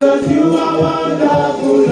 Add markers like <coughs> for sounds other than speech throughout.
Cause you are wonderful.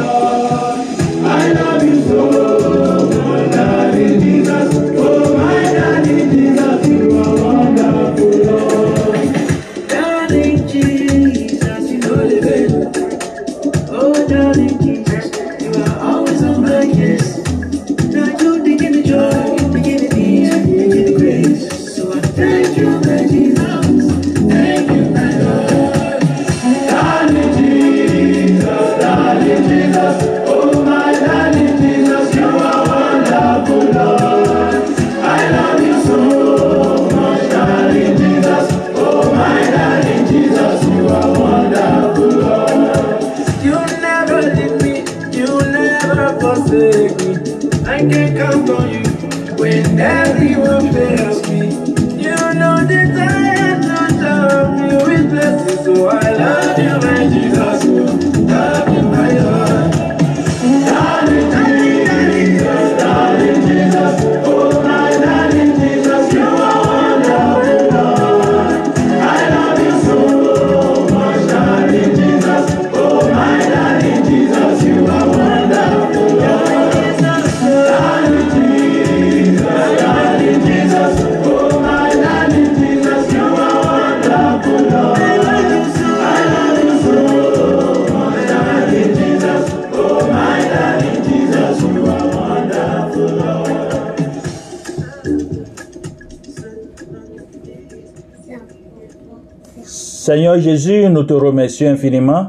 Jésus, nous te remercions infiniment.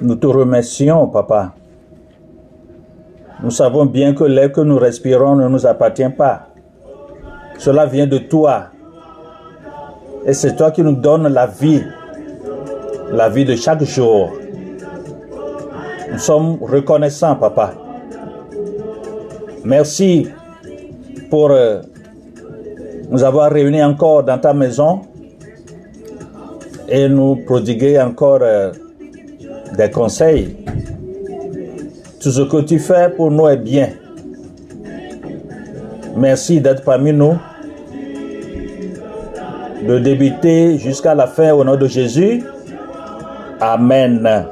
Nous te remercions, Papa. Nous savons bien que l'air que nous respirons ne nous appartient pas. Cela vient de toi. Et c'est toi qui nous donnes la vie, la vie de chaque jour. Nous sommes reconnaissants, Papa. Merci pour euh, nous avoir réunis encore dans ta maison et nous prodiguer encore euh, des conseils. Tout ce que tu fais pour nous est bien. Merci d'être parmi nous, de débuter jusqu'à la fin au nom de Jésus. Amen.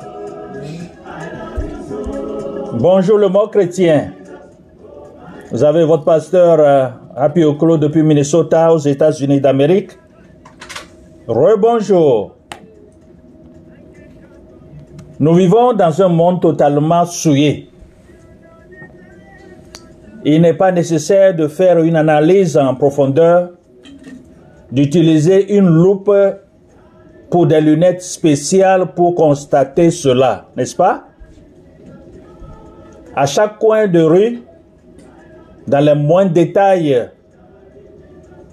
Bonjour le mot chrétien. Vous avez votre pasteur euh, Happy Oklo depuis Minnesota aux États-Unis d'Amérique. Rebonjour. Nous vivons dans un monde totalement souillé. Il n'est pas nécessaire de faire une analyse en profondeur, d'utiliser une loupe pour des lunettes spéciales pour constater cela, n'est-ce pas? À chaque coin de rue, dans les moindres détails,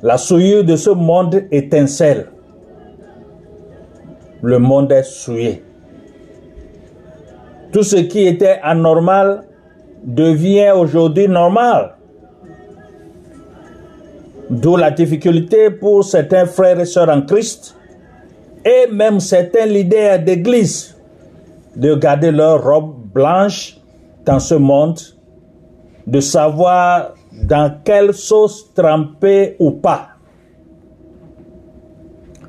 la souillure de ce monde étincelle. Le monde est souillé. Tout ce qui était anormal devient aujourd'hui normal. D'où la difficulté pour certains frères et sœurs en Christ et même certains leaders d'église de garder leur robe blanche dans ce monde, de savoir dans quelle sauce tremper ou pas.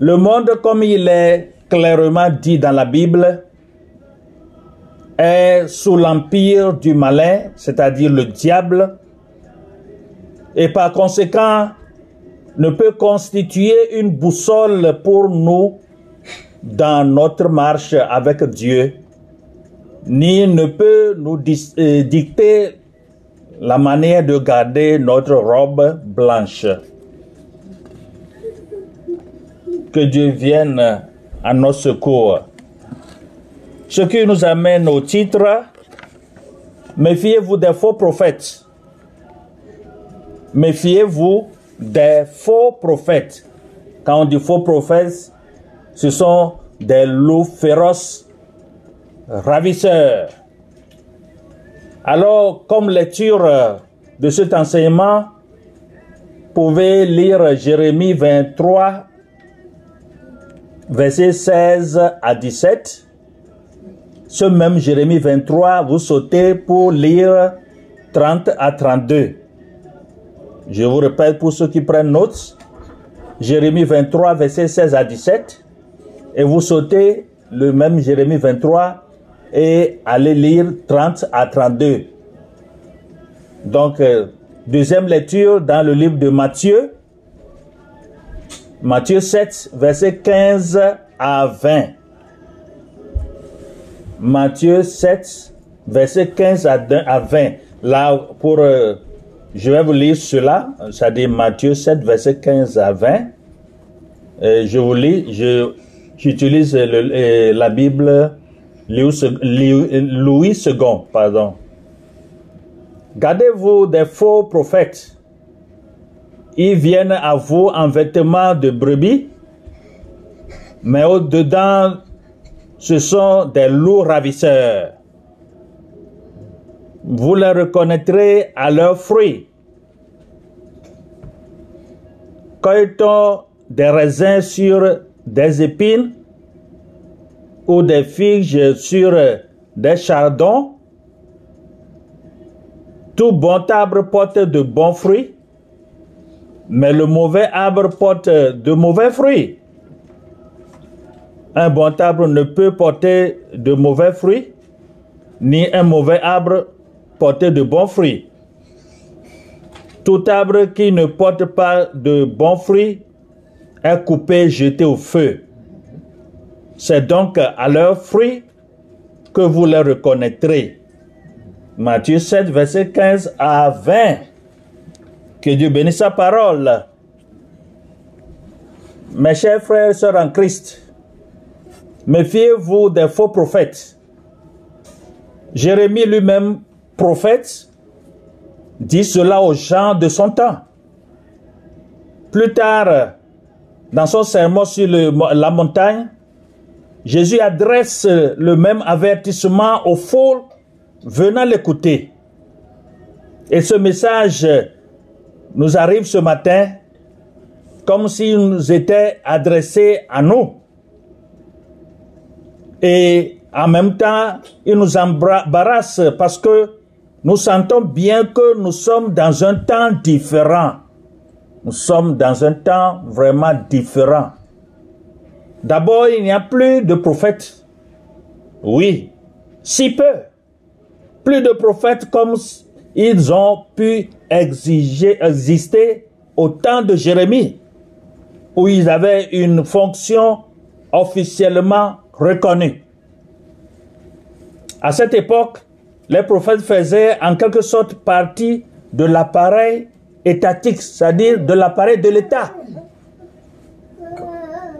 Le monde, comme il est clairement dit dans la Bible, est sous l'empire du malin, c'est-à-dire le diable, et par conséquent ne peut constituer une boussole pour nous dans notre marche avec Dieu, ni ne peut nous euh, dicter la manière de garder notre robe blanche. Que Dieu vienne à secours. Ce qui nous amène au titre, méfiez-vous des faux prophètes. Méfiez-vous des faux prophètes. Quand on dit faux prophètes, ce sont des loups féroces, ravisseurs. Alors, comme lecture de cet enseignement, vous pouvez lire Jérémie 23, versets 16 à 17. Ce même Jérémie 23, vous sautez pour lire 30 à 32. Je vous répète pour ceux qui prennent notes. Jérémie 23, versets 16 à 17. et vous sautez le même Jérémie 23 et allez lire 30 à 32. Donc, euh, deuxième lecture dans le livre de Matthieu, Matthieu 7, verset 15 à 20. Matthieu 7, verset 15 à 2 à 20. Là, pour, euh, je vais vous lire cela, ça dit Matthieu 7, verset 15 à 20. Euh, je vous lis, j'utilise la Bible Louis, Louis II, pardon. Gardez-vous des faux prophètes. Ils viennent à vous en vêtements de brebis, mais au-dedans, ce sont des loups ravisseurs. Vous les reconnaîtrez à leurs fruits. Cueille-t-on des raisins sur des épines ou des figues sur des chardons? Tout bon arbre porte de bons fruits, mais le mauvais arbre porte de mauvais fruits. Un bon arbre ne peut porter de mauvais fruits, ni un mauvais arbre porter de bons fruits. Tout arbre qui ne porte pas de bons fruits est coupé, jeté au feu. C'est donc à leurs fruits que vous les reconnaîtrez. Matthieu 7, verset 15 à 20. Que Dieu bénisse sa parole. Mes chers frères et sœurs en Christ, méfiez-vous des faux prophètes. Jérémie lui-même, prophète, dit cela aux gens de son temps. Plus tard, dans son sermon sur la montagne, Jésus adresse le même avertissement aux foules venant l'écouter. Et ce message nous arrive ce matin comme s'il nous était adressé à nous. Et en même temps, il nous embarrasse parce que nous sentons bien que nous sommes dans un temps différent. Nous sommes dans un temps vraiment différent. D'abord, il n'y a plus de prophètes. Oui, si peu. Plus de prophètes comme ils ont pu exister au temps de Jérémie, où ils avaient une fonction officiellement reconnue. À cette époque, les prophètes faisaient en quelque sorte partie de l'appareil étatique, c'est-à-dire de l'appareil de l'État.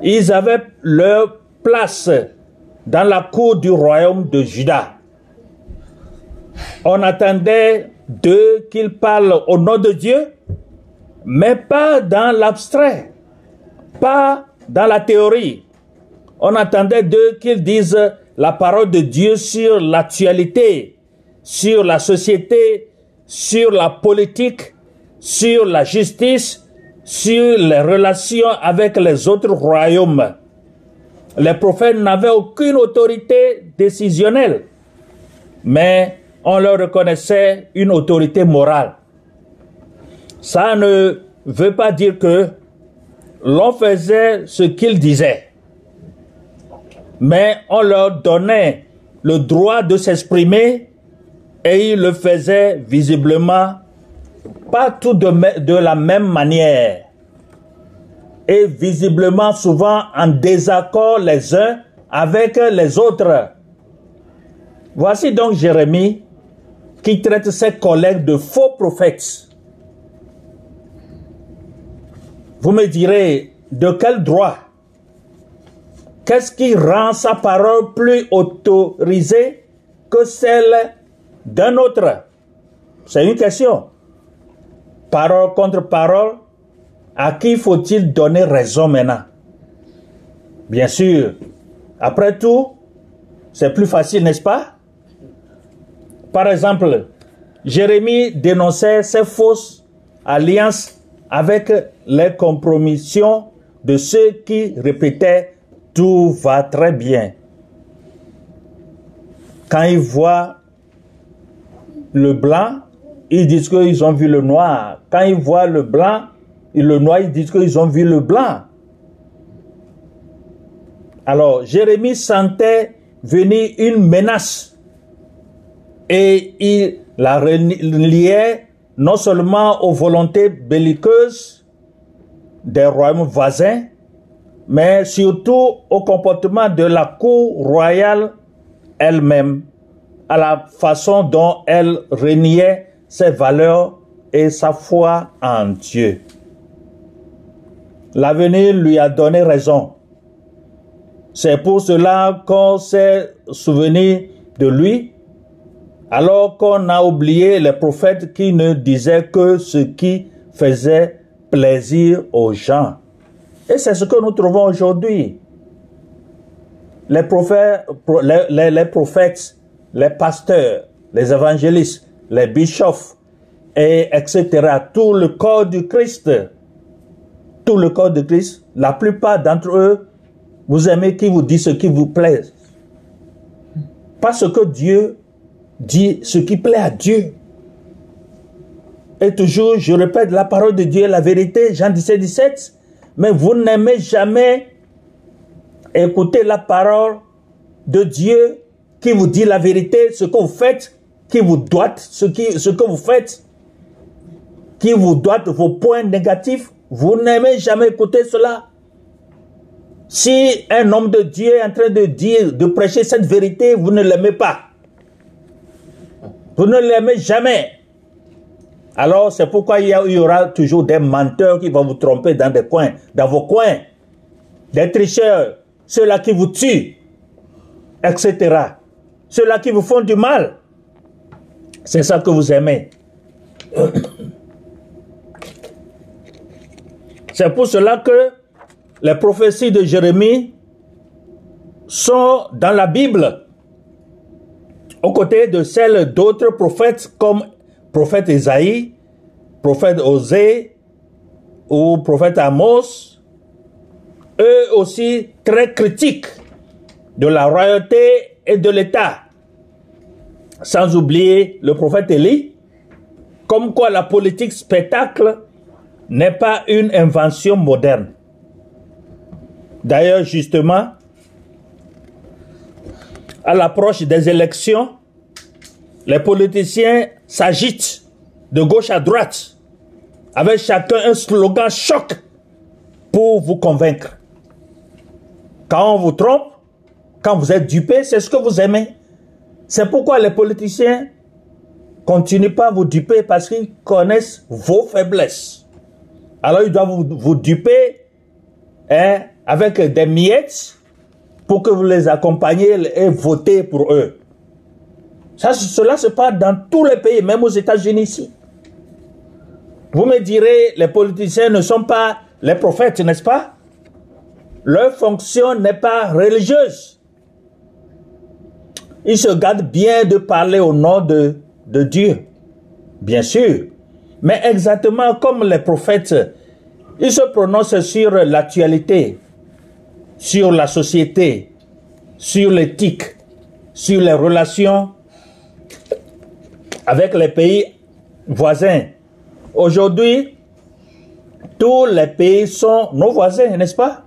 Ils avaient leur place dans la cour du royaume de Juda. On attendait d'eux qu'ils parlent au nom de Dieu, mais pas dans l'abstrait, pas dans la théorie. On attendait d'eux qu'ils disent la parole de Dieu sur l'actualité, sur la société, sur la politique, sur la justice, sur les relations avec les autres royaumes. Les prophètes n'avaient aucune autorité décisionnelle, mais on leur reconnaissait une autorité morale. Ça ne veut pas dire que l'on faisait ce qu'ils disaient, mais on leur donnait le droit de s'exprimer et ils le faisaient visiblement pas tout de, de la même manière et visiblement souvent en désaccord les uns avec les autres. Voici donc Jérémie qui traite ses collègues de faux prophètes. Vous me direz, de quel droit? Qu'est-ce qui rend sa parole plus autorisée que celle d'un autre? C'est une question. Parole contre parole, à qui faut-il donner raison maintenant? Bien sûr, après tout, c'est plus facile, n'est-ce pas? Par exemple, Jérémie dénonçait ces fausses alliances avec les compromissions de ceux qui répétaient tout va très bien. Quand ils voient le blanc, ils disent qu'ils ont vu le noir. Quand ils voient le blanc et le noir, ils disent qu'ils ont vu le blanc. Alors, Jérémie sentait venir une menace et il la reliait non seulement aux volontés belliqueuses des royaumes voisins, mais surtout au comportement de la cour royale elle-même, à la façon dont elle reniait ses valeurs et sa foi en Dieu. L'avenir lui a donné raison. C'est pour cela qu'on s'est souvenu de lui, alors qu'on a oublié les prophètes qui ne disaient que ce qui faisait plaisir aux gens. Et c'est ce que nous trouvons aujourd'hui. Les prophètes, les, pasteurs, les évangélistes, les bishops, et etc. Tout le corps du Christ, tout le corps de Christ, la plupart d'entre eux, vous aimez qui vous dit ce qui vous plaît. Parce que Dieu dit ce qui plaît à Dieu. Et toujours, je répète, la parole de Dieu est la vérité, Jean 17, 17. Mais vous n'aimez jamais écouter la parole de Dieu qui vous dit la vérité, ce que vous faites, qui vous doit ce, qui, ce que vous faites, qui vous doit vos points négatifs. Vous n'aimez jamais écouter cela. Si un homme de Dieu est en train de dire, de prêcher cette vérité, vous ne l'aimez pas. Vous ne l'aimez jamais. Alors, c'est pourquoi il y, aura toujours des menteurs qui vont vous tromper dans des coins, dans vos coins. Des tricheurs, ceux-là qui vous tuent, etc. Ceux-là qui vous font du mal. C'est ça que vous aimez. <coughs> C'est pour cela que les prophéties de Jérémie sont dans la Bible, aux côtés de celles d'autres prophètes comme prophète Isaïe, prophète Osée ou prophète Amos, eux aussi très critiques de la royauté et de l'État. Sans oublier le prophète Élie, comme quoi la politique spectacle n'est pas une invention moderne. D'ailleurs, justement, à l'approche des élections, les politiciens s'agitent de gauche à droite, avec chacun un slogan choc pour vous convaincre. Quand on vous trompe, quand vous êtes dupé, c'est ce que vous aimez. C'est pourquoi les politiciens continuent pas à vous duper parce qu'ils connaissent vos faiblesses. Alors ils doivent vous, duper hein, avec des miettes pour que vous les accompagniez et votez pour eux. Ça, cela se passe dans tous les pays, même aux États-Unis ici. Vous me direz, les politiciens ne sont pas les prophètes, n'est-ce pas? Leur fonction n'est pas religieuse. Ils se gardent bien de parler au nom de, de Dieu, bien sûr. Mais exactement comme les prophètes, ils se prononcent sur l'actualité, sur la société, sur l'éthique, sur les relations avec les pays voisins. Aujourd'hui, tous les pays sont nos voisins, n'est-ce pas?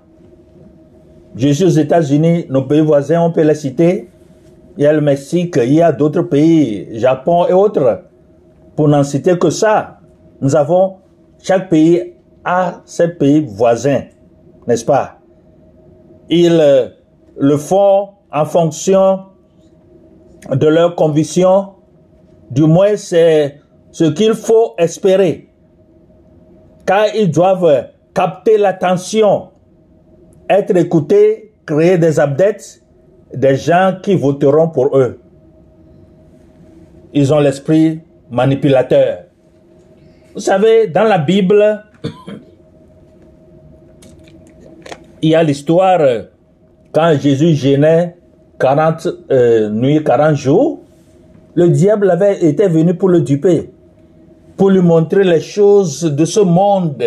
Je suis aux États-Unis, nos pays voisins, on peut les citer. Il y a le Mexique, il y a d'autres pays, Japon et autres. Pour n'en citer que ça, nous avons, chaque pays a ses pays voisins, n'est-ce pas? Ils euh, le font en fonction de leurs convictions, du moins c'est ce qu'il faut espérer, car ils doivent capter l'attention, être écoutés, créer des abdettes, des gens qui voteront pour eux. Ils ont l'esprit manipulateur. Vous savez, dans la Bible, il y a l'histoire quand Jésus gênait 40 euh, nuits, 40 jours, le diable avait été venu pour le duper, pour lui montrer les choses de ce monde.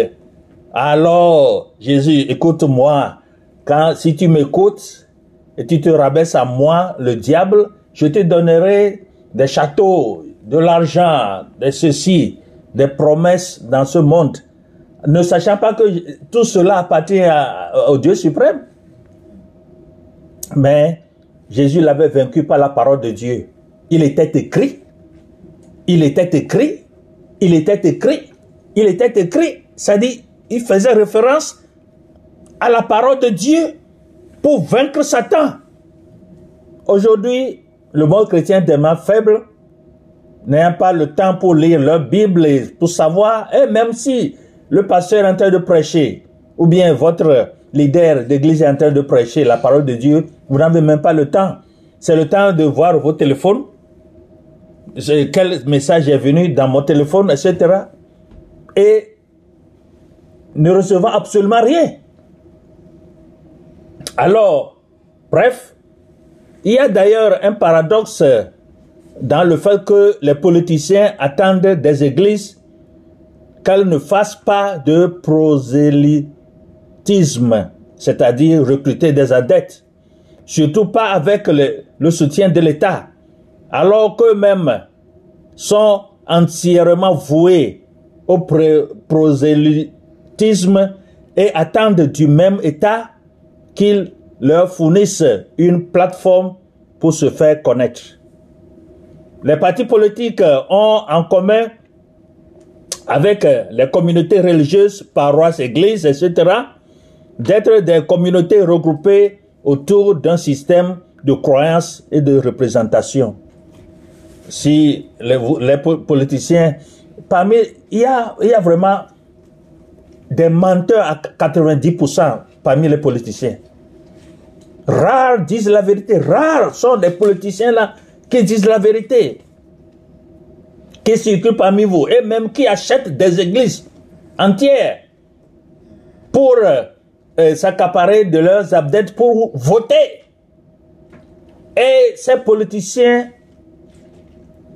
Alors, Jésus, écoute-moi, quand, si tu m'écoutes et tu te rabaisses à moi, le diable, je te donnerai des châteaux, de l'argent, de ceci, des promesses dans ce monde, ne sachant pas que tout cela appartient au Dieu suprême. Mais Jésus l'avait vaincu par la parole de Dieu. Il était écrit. Il était écrit. Il était écrit. Il était écrit. Dit, il faisait référence à la parole de Dieu pour vaincre Satan. Aujourd'hui, le monde chrétien demeure faible, n'ayant pas le temps pour lire leur Bible et pour savoir, et même si le pasteur est en train de prêcher, ou bien votre leader d'église est en train de prêcher la parole de Dieu, vous n'avez même pas le temps. C'est le temps de voir vos téléphones, quel message est venu dans mon téléphone, etc. Et ne recevant absolument rien. Alors, bref, il y a d'ailleurs un paradoxe dans le fait que les politiciens attendent des églises qu'elles ne fassent pas de prosélytisme, c'est-à-dire recruter des adeptes, surtout pas avec le, le soutien de l'État, alors qu'eux-mêmes sont entièrement voués au prosélytisme et attendent du même État qu'il leur fournisse une plateforme pour se faire connaître. Les partis politiques ont en commun avec les communautés religieuses, paroisses, églises, etc., d'être des communautés regroupées autour d'un système de croyances et de représentation. Si les, politiciens, parmi, il y, a, il y a vraiment des menteurs à 90% parmi les politiciens. Rares disent la vérité. Rares sont des politiciens là qui disent la vérité. Qui circulent parmi vous et même qui achètent des églises entières pour euh, euh, s'accaparer de leurs abdettes pour voter. Et ces politiciens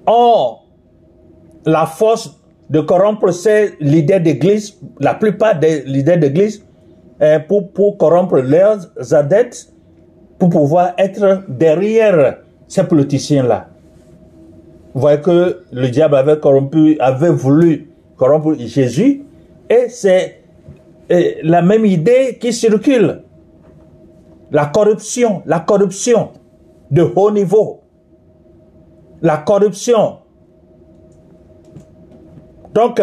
ont la force de corrompre ces leaders d'église, la plupart des leaders d'église, euh, pour, pour corrompre leurs adeptes pour pouvoir être derrière ces politiciens-là. Vous voyez que le diable avait corrompu, avait voulu corrompre Jésus, et c'est la même idée qui circule. La corruption, la corruption de haut niveau. La corruption. Donc,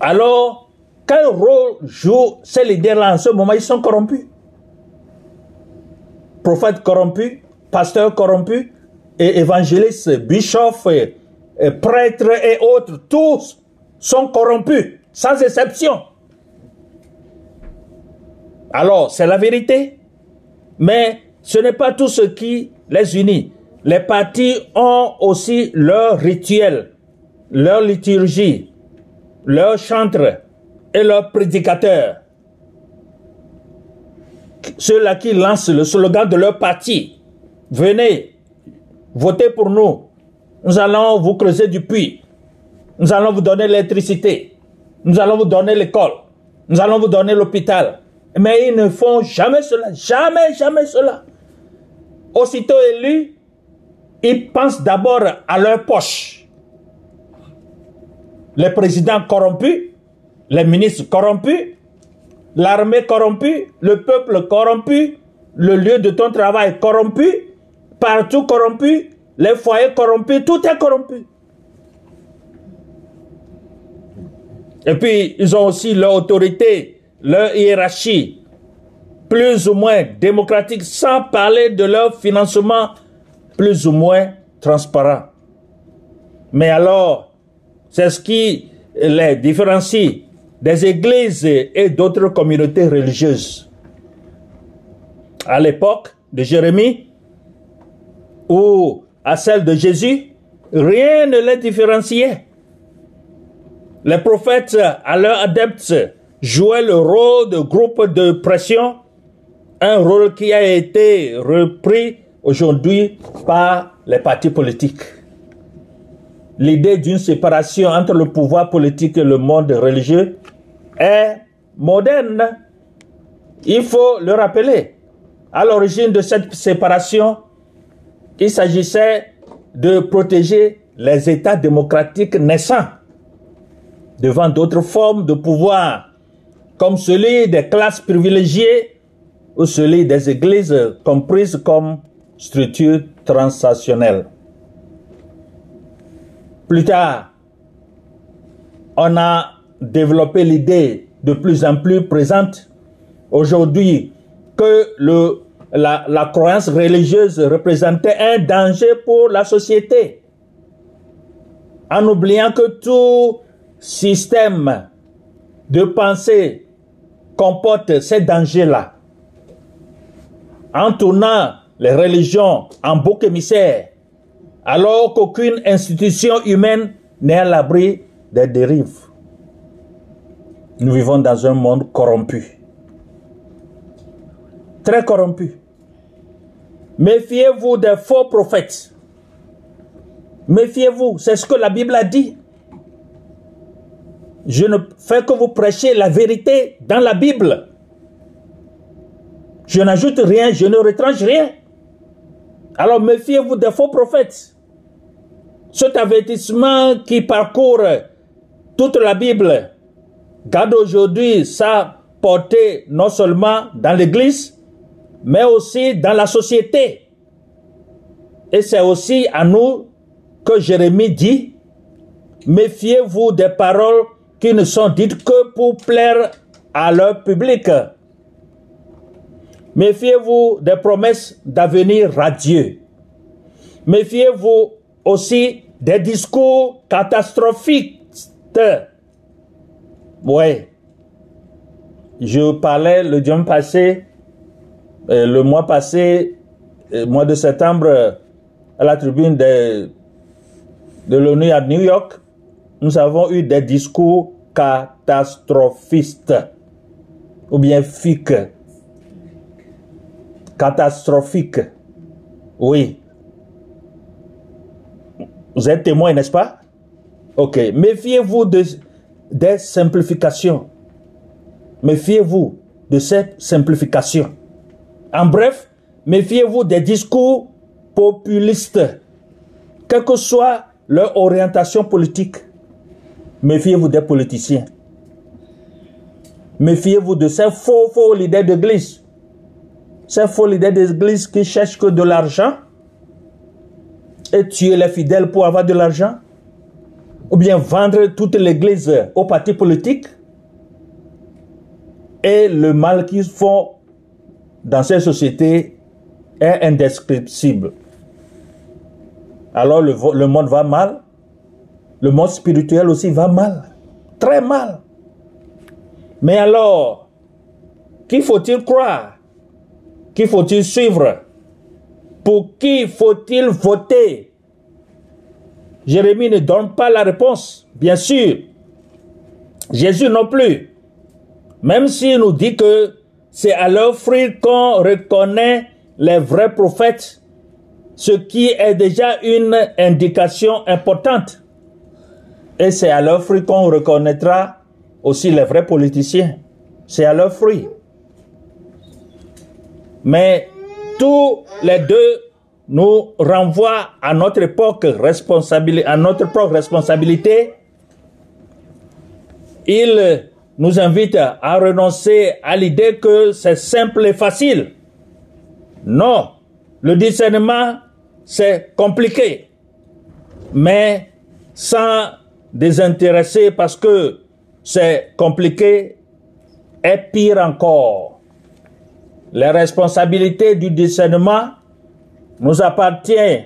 alors, quel rôle jouent ces leaders-là en ce moment? Ils sont corrompus prophètes corrompus, pasteurs corrompus, et évangélistes, bishops, prêtres et autres, tous sont corrompus, sans exception. Alors, c'est la vérité, mais ce n'est pas tout ce qui les unit. Les partis ont aussi leur rituel, leur liturgie, leur chantre et leurs prédicateurs ceux-là qui lancent le slogan de leur parti, venez, votez pour nous. Nous allons vous creuser du puits. Nous allons vous donner l'électricité. Nous allons vous donner l'école. Nous allons vous donner l'hôpital. Mais ils ne font jamais cela. Jamais, jamais cela. Aussitôt élus, ils pensent d'abord à leur poche. Les présidents corrompus, les ministres corrompus, l'armée corrompue, le peuple corrompu, le lieu de ton travail corrompu, partout corrompu, les foyers corrompus, tout est corrompu. Et puis, ils ont aussi leur autorité, leur hiérarchie, plus ou moins démocratique, sans parler de leur financement plus ou moins transparent. Mais alors, c'est ce qui les différencie des églises et d'autres communautés religieuses. À l'époque de Jérémie ou à celle de Jésus, rien ne les différenciait. Les prophètes, à leurs adeptes, jouaient le rôle de groupe de pression, un rôle qui a été repris aujourd'hui par les partis politiques. L'idée d'une séparation entre le pouvoir politique et le monde religieux est moderne. Il faut le rappeler. À l'origine de cette séparation, il s'agissait de protéger les États démocratiques naissants devant d'autres formes de pouvoir, comme celui des classes privilégiées ou celui des églises comprises comme structure transactionnelle. Plus tard, on a développé l'idée de plus en plus présente aujourd'hui que le, la, croyance religieuse représentait un danger pour la société, en oubliant que tout système de pensée comporte ces dangers-là. En tournant les religions en bouc émissaire, alors qu'aucune institution humaine n'est à l'abri des dérives. Nous vivons dans un monde corrompu. Très corrompu. Méfiez-vous des faux prophètes. Méfiez-vous, c'est ce que la Bible a dit. Je ne fais que vous prêcher la vérité dans la Bible. Je n'ajoute rien, je ne retranche rien. Alors méfiez-vous des faux prophètes. Cet avertissement qui parcourt toute la Bible garde aujourd'hui sa portée non seulement dans l'Église, mais aussi dans la société. Et c'est aussi à nous que Jérémie dit, méfiez-vous des paroles qui ne sont dites que pour plaire à leur public. Méfiez-vous des promesses d'avenir radieux. Méfiez-vous aussi des discours catastrophiques. Oui. Je parlais le dimanche passé, le mois passé, euh, mois de septembre, à la tribune de, de l'ONU à New York, nous avons eu des discours catastrophistes ou bien fiques. Catastrophiques. Oui. Vous êtes témoin, n'est-ce pas? Ok. Méfiez-vous de, des simplifications. Méfiez-vous de cette simplification. En bref, méfiez-vous des discours populistes, quelle que soit leur orientation politique. Méfiez-vous des politiciens. Méfiez-vous de ces faux, faux leaders d'église. Ces faux leaders d'église qui cherchent que de l'argent et tuer les fidèles pour avoir de l'argent. Ou bien vendre toute l'église aux partis politiques. Et le mal qu'ils font dans ces sociétés est indescriptible. Alors le, monde va mal, le monde spirituel aussi va mal, très mal. Mais alors, qui faut-il croire? Qui faut-il suivre? Pour qui faut-il voter? Jérémie ne donne pas la réponse, bien sûr. Jésus non plus. Même s'il nous dit que c'est à leur fruit qu'on reconnaît les vrais prophètes, ce qui est déjà une indication importante. Et c'est à leur fruit qu'on reconnaîtra aussi les vrais politiciens. C'est à leur fruit. Mais tous les deux nous renvoient à notre propre responsabilité. Ils nous invitent à renoncer à l'idée que c'est simple et facile. Non, le discernement, c'est compliqué. Mais sans désintéresser parce que c'est compliqué et pire encore. Les responsabilités du discernement nous appartient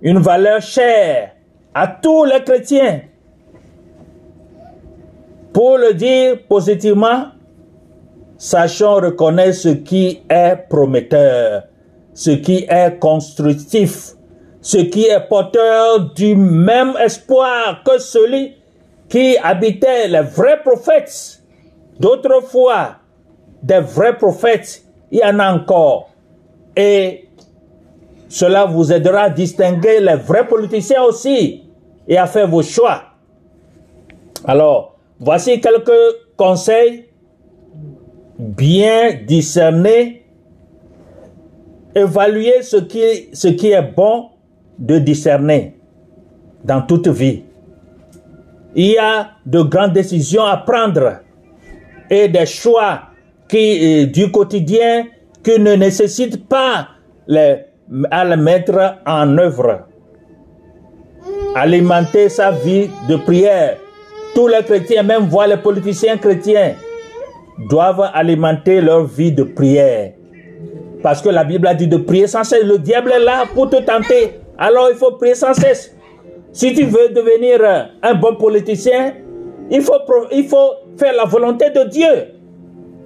une valeur chère à tous les chrétiens. Pour le dire positivement, sachons reconnaître ce qui est prometteur, ce qui est constructif, ce qui est porteur du même espoir que celui qui habitait les vrais prophètes. D'autrefois, des vrais prophètes, il y en a encore. Et cela vous aidera à distinguer les vrais politiciens aussi et à faire vos choix. Alors, voici quelques conseils bien discernés. Évaluer ce qui, ce qui est bon de discerner dans toute vie. Il y a de grandes décisions à prendre et des choix qui, du quotidien qui ne nécessitent pas les- à le mettre en œuvre. Alimenter sa vie de prière. Tous les chrétiens, même voire les politiciens chrétiens, doivent alimenter leur vie de prière. Parce que la Bible a dit de prier sans cesse. Le diable est là pour te tenter. Alors il faut prier sans cesse. Si tu veux devenir un bon politicien, il faut, il faut faire la volonté de Dieu.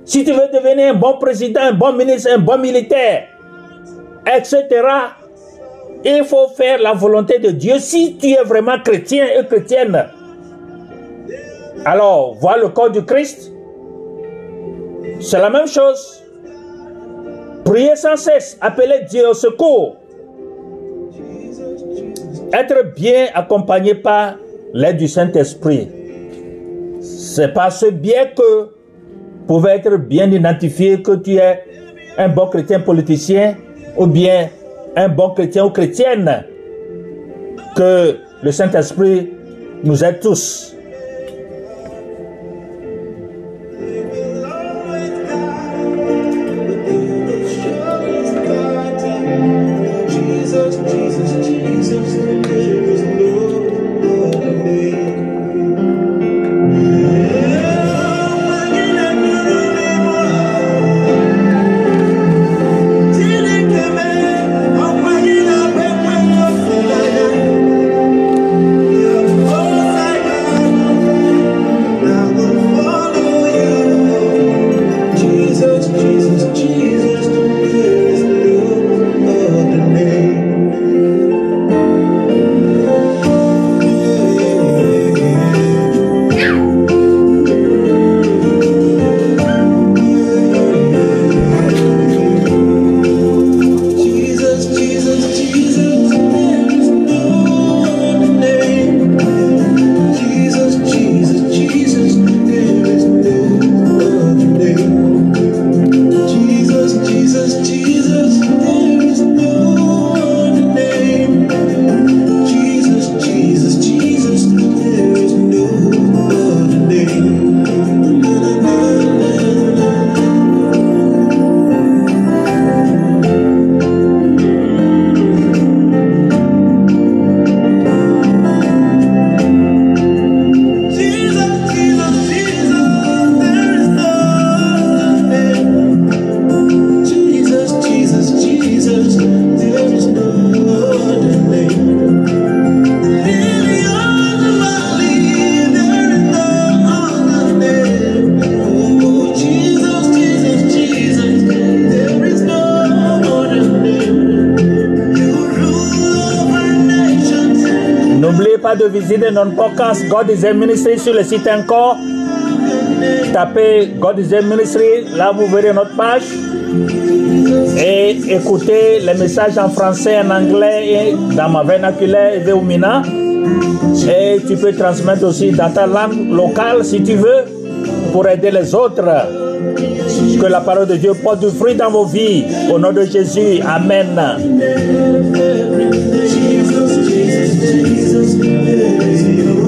Si tu veux devenir un bon président, un bon ministre, un bon militaire, etc., il faut faire la volonté de Dieu si tu es vraiment chrétien et chrétienne. Alors, voir le corps du Christ, c'est la même chose. Prier sans cesse, appeler Dieu au secours. Être bien accompagné par l'aide du Saint-Esprit. C'est par ce que pouvait être bien identifié que tu es un bon chrétien politicien ou bien un bon chrétien ou chrétienne. Que le Saint-Esprit nous aide tous. Visiter notre podcast God is a Ministry sur le site encore. Tapez God is a Ministry, là vous verrez notre page. Et écoutez les messages en français, en anglais et dans ma vernaculaire et. Et tu peux transmettre aussi dans ta langue locale si tu veux pour aider les autres. Que la parole de Dieu porte du fruit dans vos vies. Au nom de Jésus. Amen. Jesus, Jesus,